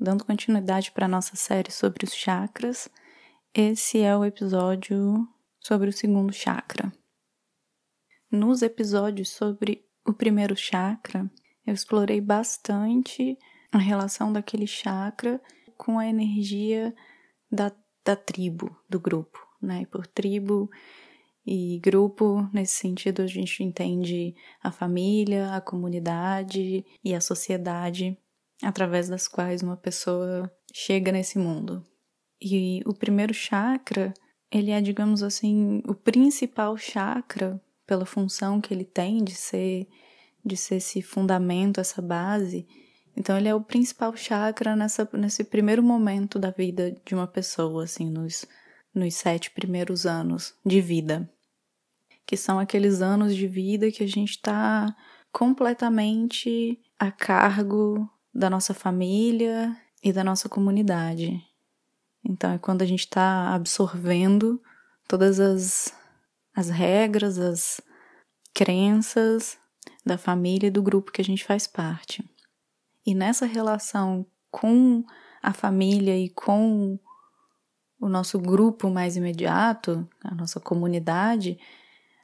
dando continuidade para a nossa série sobre os chakras, esse é o episódio sobre o segundo chakra. Nos episódios sobre o primeiro chakra, eu explorei bastante a relação daquele chakra com a energia da, da tribo, do grupo, né? E por tribo e grupo, nesse sentido, a gente entende a família, a comunidade e a sociedade através das quais uma pessoa chega nesse mundo. E o primeiro chakra, ele é, digamos assim, o principal chakra pela função que ele tem de ser de ser esse fundamento, essa base. Então ele é o principal chakra nessa, nesse primeiro momento da vida de uma pessoa, assim, nos, nos sete primeiros anos de vida. Que são aqueles anos de vida que a gente está completamente a cargo da nossa família e da nossa comunidade. Então é quando a gente está absorvendo todas as, as regras, as crenças da família e do grupo que a gente faz parte. E nessa relação com a família e com o nosso grupo mais imediato, a nossa comunidade,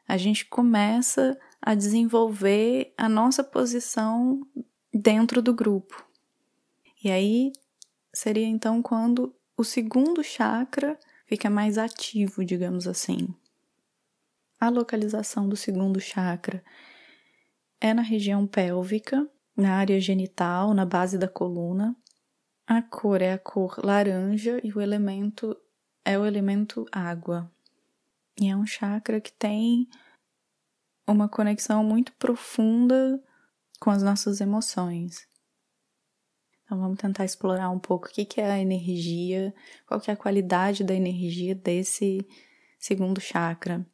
a gente começa a desenvolver a nossa posição dentro do grupo. E aí seria então quando o segundo chakra fica mais ativo, digamos assim. A localização do segundo chakra é na região pélvica, na área genital, na base da coluna. A cor é a cor laranja e o elemento é o elemento água. E é um chakra que tem uma conexão muito profunda com as nossas emoções. Então vamos tentar explorar um pouco o que é a energia, qual é a qualidade da energia desse segundo chakra.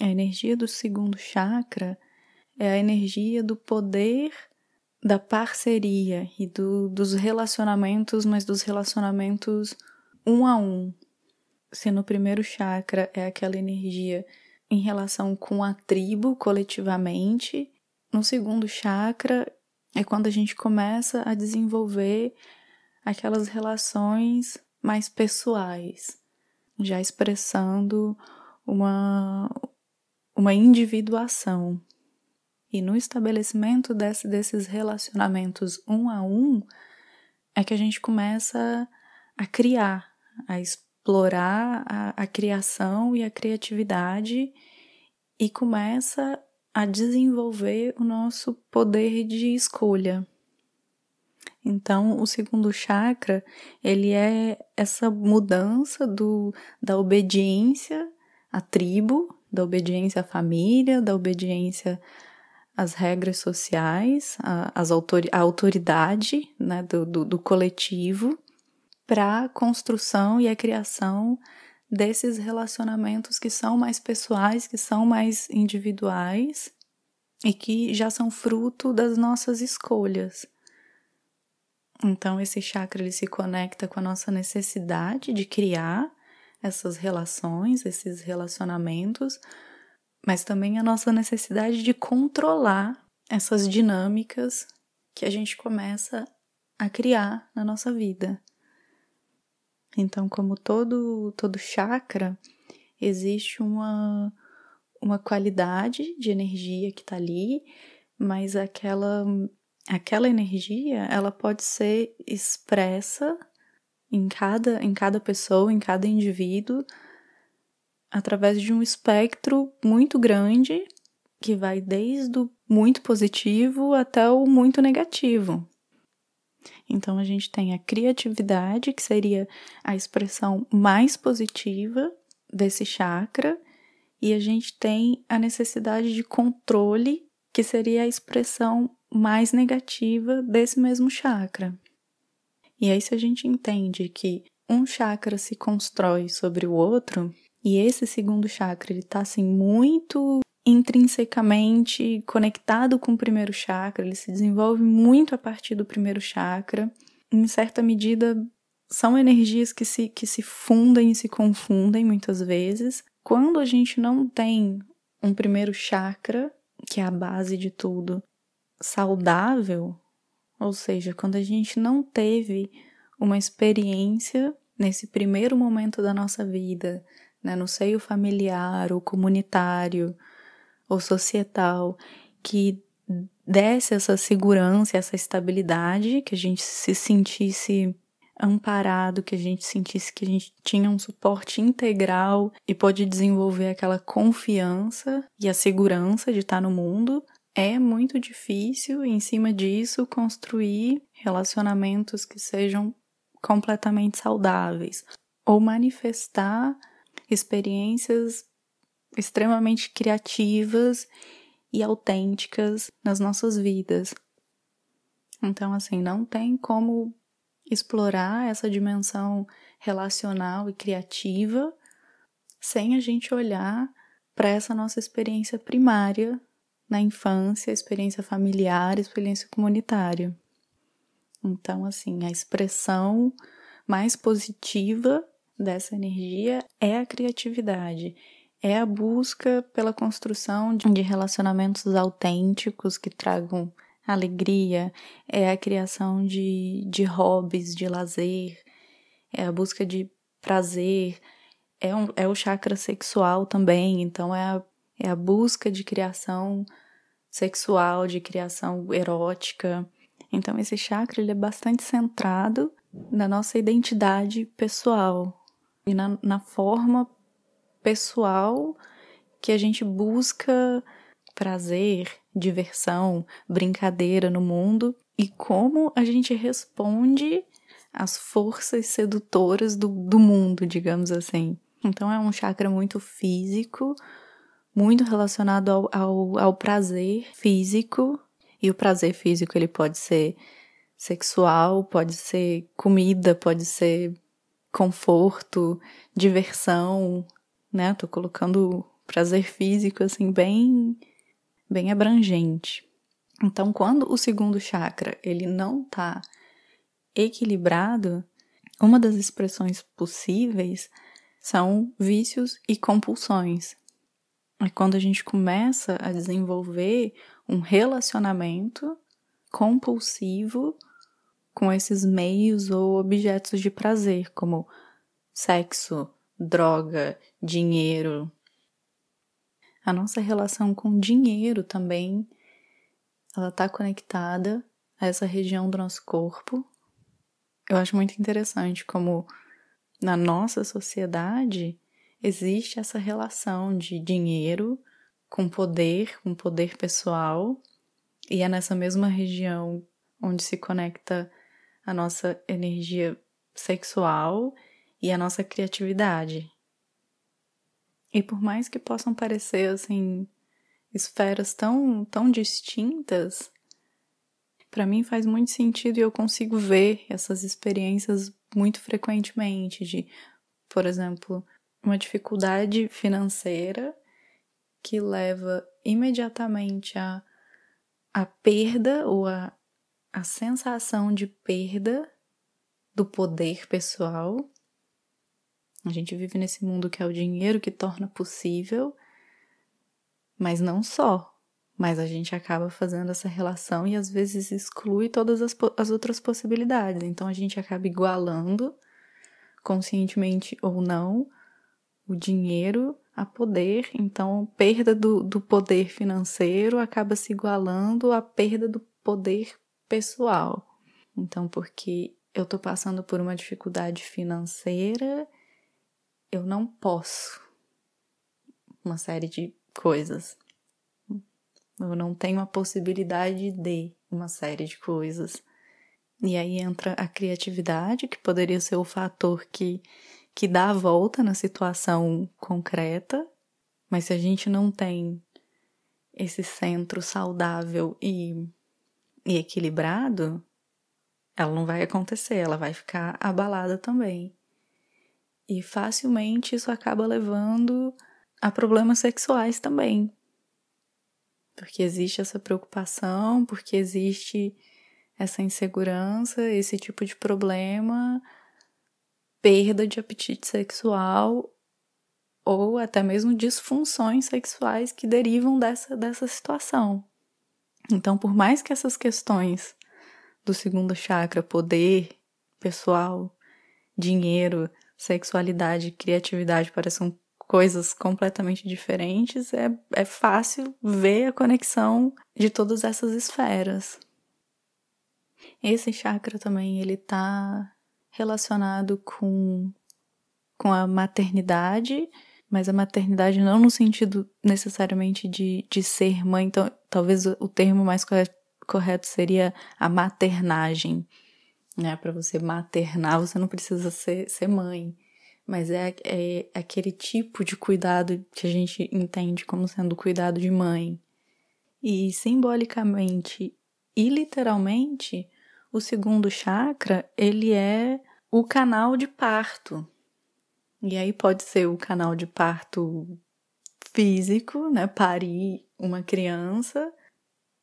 A energia do segundo chakra é a energia do poder da parceria e do, dos relacionamentos, mas dos relacionamentos um a um. Se no primeiro chakra é aquela energia em relação com a tribo coletivamente, no segundo chakra é quando a gente começa a desenvolver aquelas relações mais pessoais, já expressando uma, uma individuação. E no estabelecimento desse, desses relacionamentos um a um, é que a gente começa a criar, a explorar a, a criação e a criatividade e começa a desenvolver o nosso poder de escolha. Então, o segundo chakra, ele é essa mudança do, da obediência à tribo, da obediência à família, da obediência às regras sociais, às autor, à autoridade né, do, do, do coletivo, para a construção e a criação desses relacionamentos que são mais pessoais, que são mais individuais e que já são fruto das nossas escolhas. Então esse chakra ele se conecta com a nossa necessidade de criar essas relações, esses relacionamentos, mas também a nossa necessidade de controlar essas dinâmicas que a gente começa a criar na nossa vida. Então, como todo, todo chakra, existe uma, uma qualidade de energia que está ali, mas aquela, aquela energia ela pode ser expressa em cada, em cada pessoa, em cada indivíduo, através de um espectro muito grande que vai desde o muito positivo até o muito negativo. Então a gente tem a criatividade, que seria a expressão mais positiva desse chakra, e a gente tem a necessidade de controle, que seria a expressão mais negativa desse mesmo chakra. E aí, se a gente entende que um chakra se constrói sobre o outro, e esse segundo chakra ele está assim muito intrinsecamente conectado com o primeiro chakra, ele se desenvolve muito a partir do primeiro chakra. Em certa medida, são energias que se, que se fundem e se confundem muitas vezes. Quando a gente não tem um primeiro chakra, que é a base de tudo, saudável, Ou seja, quando a gente não teve uma experiência nesse primeiro momento da nossa vida, né, no seio familiar ou comunitário ou societal, que desse essa segurança, essa estabilidade, que a gente se sentisse amparado, que a gente sentisse que a gente tinha um suporte integral e pode desenvolver aquela confiança e a segurança de estar no mundo, é muito difícil, em cima disso, construir relacionamentos que sejam completamente saudáveis ou manifestar experiências extremamente criativas e autênticas nas nossas vidas. Então, assim, não tem como explorar essa dimensão relacional e criativa sem a gente olhar para essa nossa experiência primária na infância, experiência familiar, experiência comunitária. Então, assim, a expressão mais positiva dessa energia é a criatividade, é a busca pela construção de relacionamentos autênticos que tragam alegria, é a criação de, de hobbies, de lazer, é a busca de prazer, é, um, é o chakra sexual também, então é a, é a busca de criação sexual, de criação erótica. Então esse chakra ele é bastante centrado na nossa identidade pessoal e na, na forma pessoal que a gente busca prazer, diversão, brincadeira no mundo e como a gente responde às forças sedutoras do, do mundo, digamos assim. Então é um chakra muito físico, muito relacionado ao, ao, ao prazer físico. E o prazer físico ele pode ser sexual, pode ser comida, pode ser conforto, diversão, né? Tô colocando prazer físico assim bem bem abrangente. Então, quando o segundo chakra ele não está equilibrado, uma das expressões possíveis são vícios e compulsões. É quando a gente começa a desenvolver um relacionamento compulsivo com esses meios ou objetos de prazer, como sexo, droga, dinheiro, a nossa relação com dinheiro também, ela está conectada a essa região do nosso corpo. Eu acho muito interessante como na nossa sociedade existe essa relação de dinheiro com poder, com poder pessoal, e é nessa mesma região onde se conecta a nossa energia sexual e a nossa criatividade. E por mais que possam parecer assim esferas tão tão distintas, para mim faz muito sentido e eu consigo ver essas experiências muito frequentemente de, por exemplo, uma dificuldade financeira que leva imediatamente a a perda ou a, a sensação de perda do poder pessoal a gente vive nesse mundo que é o dinheiro que torna possível, mas não só. Mas a gente acaba fazendo essa relação e às vezes exclui todas as, as outras possibilidades. Então a gente acaba igualando, conscientemente ou não, o dinheiro a poder. Então, perda do, do poder financeiro acaba se igualando à perda do poder pessoal. Então, porque eu tô passando por uma dificuldade financeira eu não posso uma série de coisas. Eu não tenho a possibilidade de uma série de coisas. E aí entra a criatividade, que poderia ser o fator que, que dá a volta na situação concreta, mas se a gente não tem esse centro saudável e, e equilibrado, ela não vai acontecer, ela vai ficar abalada também. E facilmente isso acaba levando a problemas sexuais também. Porque existe essa preocupação, porque existe essa insegurança, esse tipo de problema, perda de apetite sexual ou até mesmo disfunções sexuais que derivam dessa, dessa situação. Então, por mais que essas questões do segundo chakra, poder pessoal, dinheiro, sexualidade, criatividade parecem coisas completamente diferentes, é, é fácil ver a conexão de todas essas esferas. Esse chakra também ele está relacionado com, com a maternidade, mas a maternidade não no sentido necessariamente de, de ser mãe, então talvez o termo mais correto seria a maternagem, né? Para você maternar, você não precisa ser, ser mãe, mas é, é aquele tipo de cuidado que a gente entende como sendo cuidado de mãe. E simbolicamente e literalmente, o segundo chakra, ele é o canal de parto. E aí pode ser o canal de parto físico, né, parir uma criança,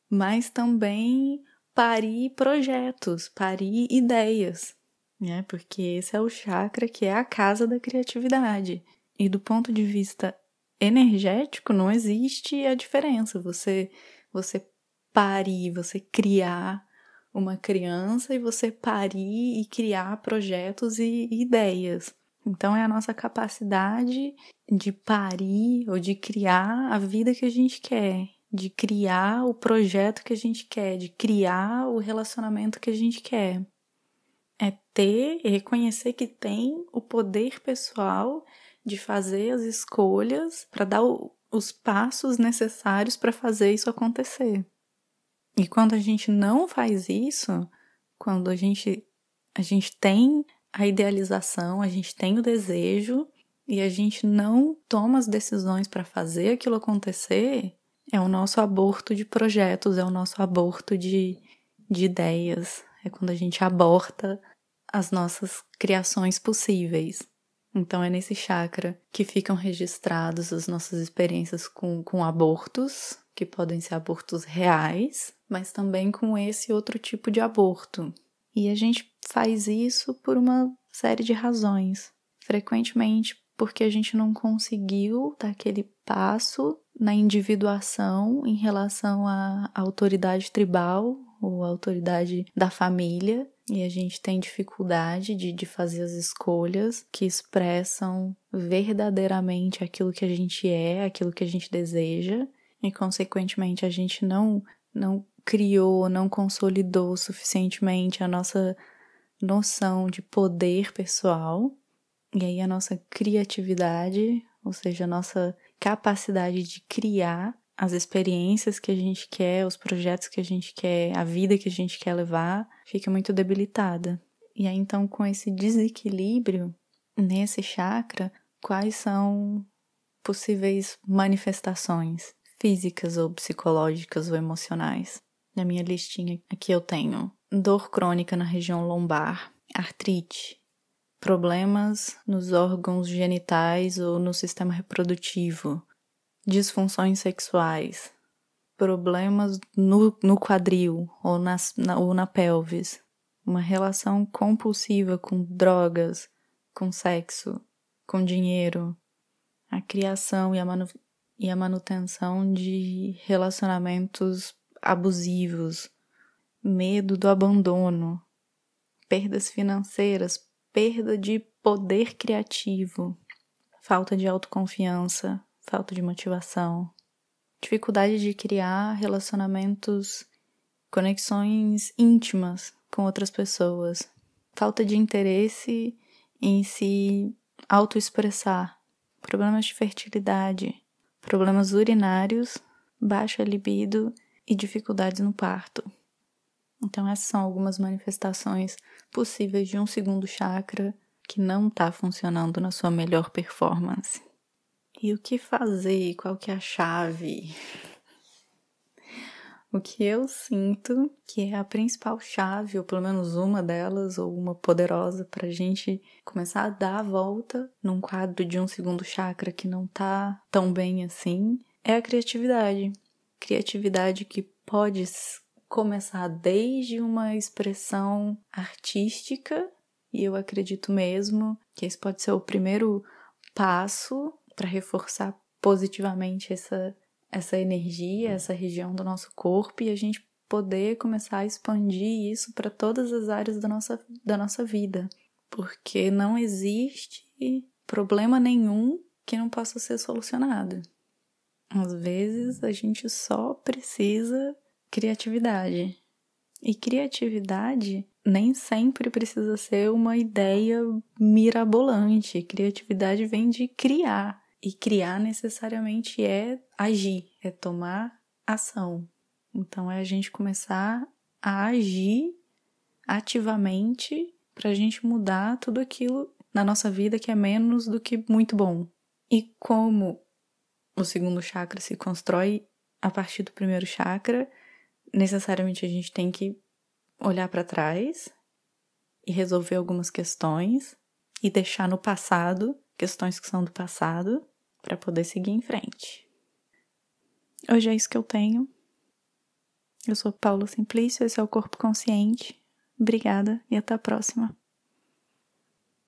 mas também parir projetos, parir ideias, né? Porque esse é o chakra que é a casa da criatividade. E do ponto de vista energético não existe a diferença. Você você parir, você criar uma criança e você parir e criar projetos e ideias. Então é a nossa capacidade de parir ou de criar a vida que a gente quer, de criar o projeto que a gente quer, de criar o relacionamento que a gente quer. É ter e reconhecer que tem o poder pessoal de fazer as escolhas para dar o, os passos necessários para fazer isso acontecer. E quando a gente não faz isso, quando a gente a gente tem a idealização, a gente tem o desejo e a gente não toma as decisões para fazer aquilo acontecer, é o nosso aborto de projetos, é o nosso aborto de, de ideias, é quando a gente aborta as nossas criações possíveis. Então é nesse chakra que ficam registradas as nossas experiências com, com abortos, que podem ser abortos reais, mas também com esse outro tipo de aborto. E a gente faz isso por uma série de razões. Frequentemente porque a gente não conseguiu dar aquele passo na individuação em relação à autoridade tribal ou autoridade da família. E a gente tem dificuldade de, de fazer as escolhas que expressam verdadeiramente aquilo que a gente é, aquilo que a gente deseja, e consequentemente a gente não, não criou, não consolidou suficientemente a nossa noção de poder pessoal, e aí a nossa criatividade, ou seja, a nossa capacidade de criar as experiências que a gente quer, os projetos que a gente quer, a vida que a gente quer levar, fica muito debilitada. E aí então com esse desequilíbrio nesse chakra, quais são possíveis manifestações físicas ou psicológicas ou emocionais? Na minha listinha aqui eu tenho dor crônica na região lombar, artrite, problemas nos órgãos genitais ou no sistema reprodutivo, disfunções sexuais, problemas no, no quadril ou, nas, na, ou na pelvis, uma relação compulsiva com drogas, com sexo, com dinheiro, a criação e a, manu, e a manutenção de relacionamentos abusivos, medo do abandono, perdas financeiras, perda de poder criativo, falta de autoconfiança, falta de motivação, dificuldade de criar relacionamentos, conexões íntimas com outras pessoas, falta de interesse em se autoexpressar, problemas de fertilidade, problemas urinários, baixa libido e dificuldades no parto. Então, essas são algumas manifestações possíveis de um segundo chakra que não está funcionando na sua melhor performance. E o que fazer? Qual que é a chave? O que eu sinto que é a principal chave, ou pelo menos uma delas, ou uma poderosa, para a gente começar a dar a volta num quadro de um segundo chakra que não tá tão bem assim, é a criatividade. Criatividade que pode começar desde uma expressão artística, e eu acredito mesmo que esse pode ser o primeiro passo para reforçar positivamente essa, essa energia, essa região do nosso corpo e a gente poder começar a expandir isso para todas as áreas da nossa, da nossa vida. Porque não existe problema nenhum que não possa ser solucionado. Às vezes a gente só precisa criatividade. E criatividade nem sempre precisa ser uma ideia mirabolante. Criatividade vem de criar. E criar necessariamente é agir, é tomar ação. Então é a gente começar a agir ativamente para a gente mudar tudo aquilo na nossa vida que é menos do que muito bom. E como o segundo chakra se constrói a partir do primeiro chakra, necessariamente a gente tem que olhar para trás e resolver algumas questões e deixar no passado questões que são do passado para poder seguir em frente. Hoje é isso que eu tenho. Eu sou Paulo Simplício, esse é o Corpo Consciente. Obrigada e até a próxima.